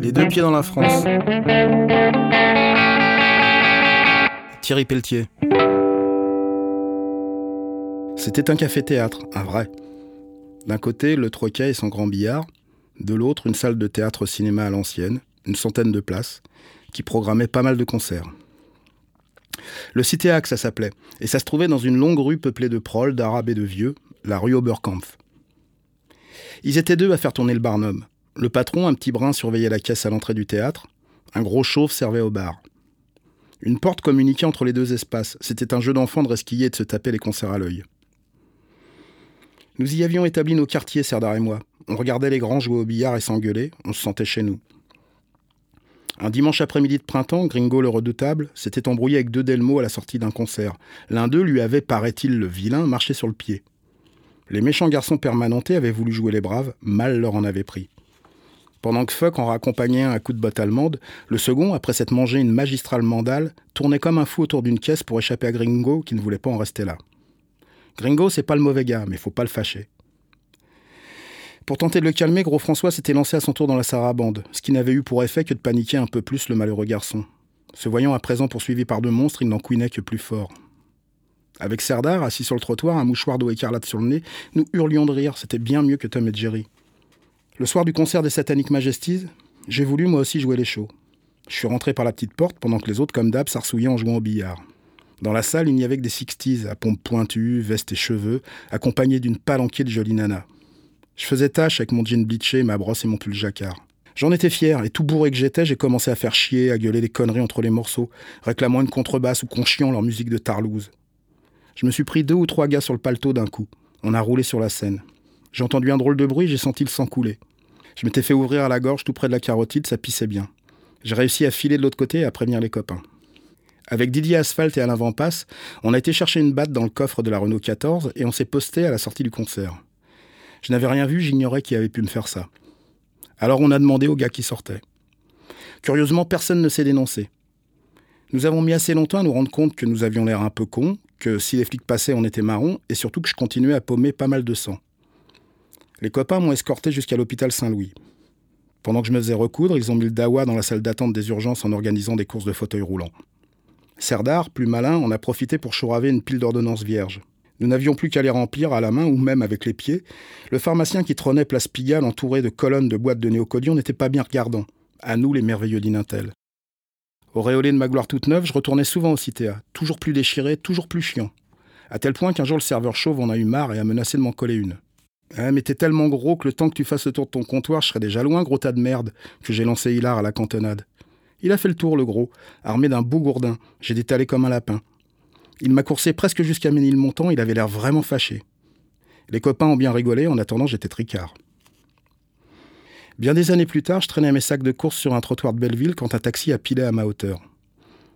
Les deux pieds dans la France. Thierry Pelletier. C'était un café-théâtre, un vrai. D'un côté, le troquet et son grand billard, de l'autre, une salle de théâtre-cinéma à l'ancienne, une centaine de places, qui programmait pas mal de concerts. Le Citéac, ça s'appelait, et ça se trouvait dans une longue rue peuplée de proles, d'arabes et de vieux, la rue Oberkampf. Ils étaient deux à faire tourner le Barnum. Le patron, un petit brin, surveillait la caisse à l'entrée du théâtre. Un gros chauve servait au bar. Une porte communiquait entre les deux espaces. C'était un jeu d'enfant de resquiller et de se taper les concerts à l'œil. Nous y avions établi nos quartiers, Serdar et moi. On regardait les grands jouer au billard et s'engueuler. On se sentait chez nous. Un dimanche après-midi de printemps, Gringo le redoutable s'était embrouillé avec deux Delmo à la sortie d'un concert. L'un d'eux lui avait, paraît-il le vilain, marché sur le pied. Les méchants garçons permanentés avaient voulu jouer les braves, mal leur en avait pris. Pendant que Fuck en raccompagnait un à coup de botte allemande, le second, après s'être mangé une magistrale mandale, tournait comme un fou autour d'une caisse pour échapper à Gringo qui ne voulait pas en rester là. Gringo, c'est pas le mauvais gars, mais faut pas le fâcher. Pour tenter de le calmer, Gros François s'était lancé à son tour dans la sarabande, ce qui n'avait eu pour effet que de paniquer un peu plus le malheureux garçon. Se voyant à présent poursuivi par deux monstres, il n'en couinait que plus fort. Avec Serdar, assis sur le trottoir, un mouchoir d'eau écarlate sur le nez, nous hurlions de rire, c'était bien mieux que Tom et Jerry. Le soir du concert des Satanic Majesties, j'ai voulu moi aussi jouer les shows. Je suis rentré par la petite porte pendant que les autres, comme d'hab, s'arsouillaient en jouant au billard. Dans la salle, il n'y avait que des sixties, à pompe pointue, veste et cheveux, accompagnés d'une palanquée de jolies nanas. Je faisais tâche avec mon jean bleaché, ma brosse et mon pull jacquard. J'en étais fier, et tout bourré que j'étais, j'ai commencé à faire chier, à gueuler des conneries entre les morceaux, réclamant une contrebasse ou conchiant leur musique de Tarlouse. Je me suis pris deux ou trois gars sur le paletot d'un coup. On a roulé sur la scène. J'ai entendu un drôle de bruit, j'ai senti le sang couler. Je m'étais fait ouvrir à la gorge tout près de la carotide, ça pissait bien. J'ai réussi à filer de l'autre côté et à prévenir les copains. Avec Didier Asphalt et Alain Vampas, on a été chercher une batte dans le coffre de la Renault 14 et on s'est posté à la sortie du concert. Je n'avais rien vu, j'ignorais qui avait pu me faire ça. Alors on a demandé aux gars qui sortaient. Curieusement, personne ne s'est dénoncé. Nous avons mis assez longtemps à nous rendre compte que nous avions l'air un peu cons, que si les flics passaient, on était marrons, et surtout que je continuais à paumer pas mal de sang. Les copains m'ont escorté jusqu'à l'hôpital Saint-Louis. Pendant que je me faisais recoudre, ils ont mis le dawa dans la salle d'attente des urgences en organisant des courses de fauteuils roulants. Serdar, plus malin, en a profité pour chouraver une pile d'ordonnances vierges. Nous n'avions plus qu'à les remplir à la main ou même avec les pieds. Le pharmacien qui trônait place Pigalle entouré de colonnes de boîtes de néocodion n'était pas bien regardant. À nous les merveilleux d'Inintel. Auréolé de ma gloire toute neuve, je retournais souvent au Citéa, toujours plus déchiré, toujours plus chiant. À tel point qu'un jour le serveur chauve en a eu marre et a menacé de m'en coller une. Ah, mais t'es tellement gros que le temps que tu fasses le tour de ton comptoir, je serais déjà loin, gros tas de merde, que j'ai lancé Hilar à la cantonade. Il a fait le tour, le gros, armé d'un beau gourdin. J'ai détalé comme un lapin. Il m'a coursé presque jusqu'à Ménilmontant, il avait l'air vraiment fâché. Les copains ont bien rigolé, en attendant j'étais tricard. Bien des années plus tard, je traînais mes sacs de course sur un trottoir de Belleville quand un taxi a pilé à ma hauteur.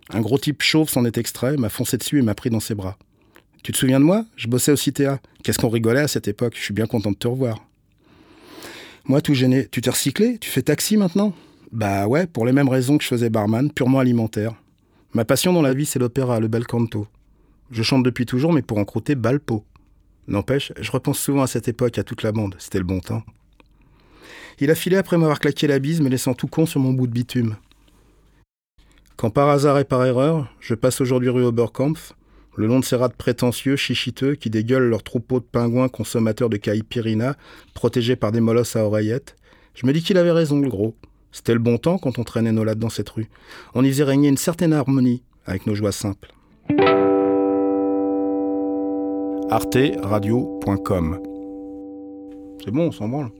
Un gros type chauve s'en est extrait, m'a foncé dessus et m'a pris dans ses bras. Tu te souviens de moi? Je bossais au CTA. Qu'est-ce qu'on rigolait à cette époque? Je suis bien content de te revoir. Moi, tout gêné. Tu t'es recyclé? Tu fais taxi maintenant? Bah ouais, pour les mêmes raisons que je faisais barman, purement alimentaire. Ma passion dans la vie, c'est l'opéra, le bel canto. Je chante depuis toujours, mais pour en croûter balpo. N'empêche, je repense souvent à cette époque, à toute la bande. C'était le bon temps. Il a filé après m'avoir claqué la bise, me laissant tout con sur mon bout de bitume. Quand par hasard et par erreur, je passe aujourd'hui rue Oberkampf, le long de ces rats prétentieux, chichiteux, qui dégueulent leurs troupeaux de pingouins consommateurs de caipirina, protégés par des molosses à oreillettes, je me dis qu'il avait raison, le gros. C'était le bon temps quand on traînait nos lattes dans cette rue. On y faisait régner une certaine harmonie avec nos joies simples arteradio.com. C'est bon, on s'en branle.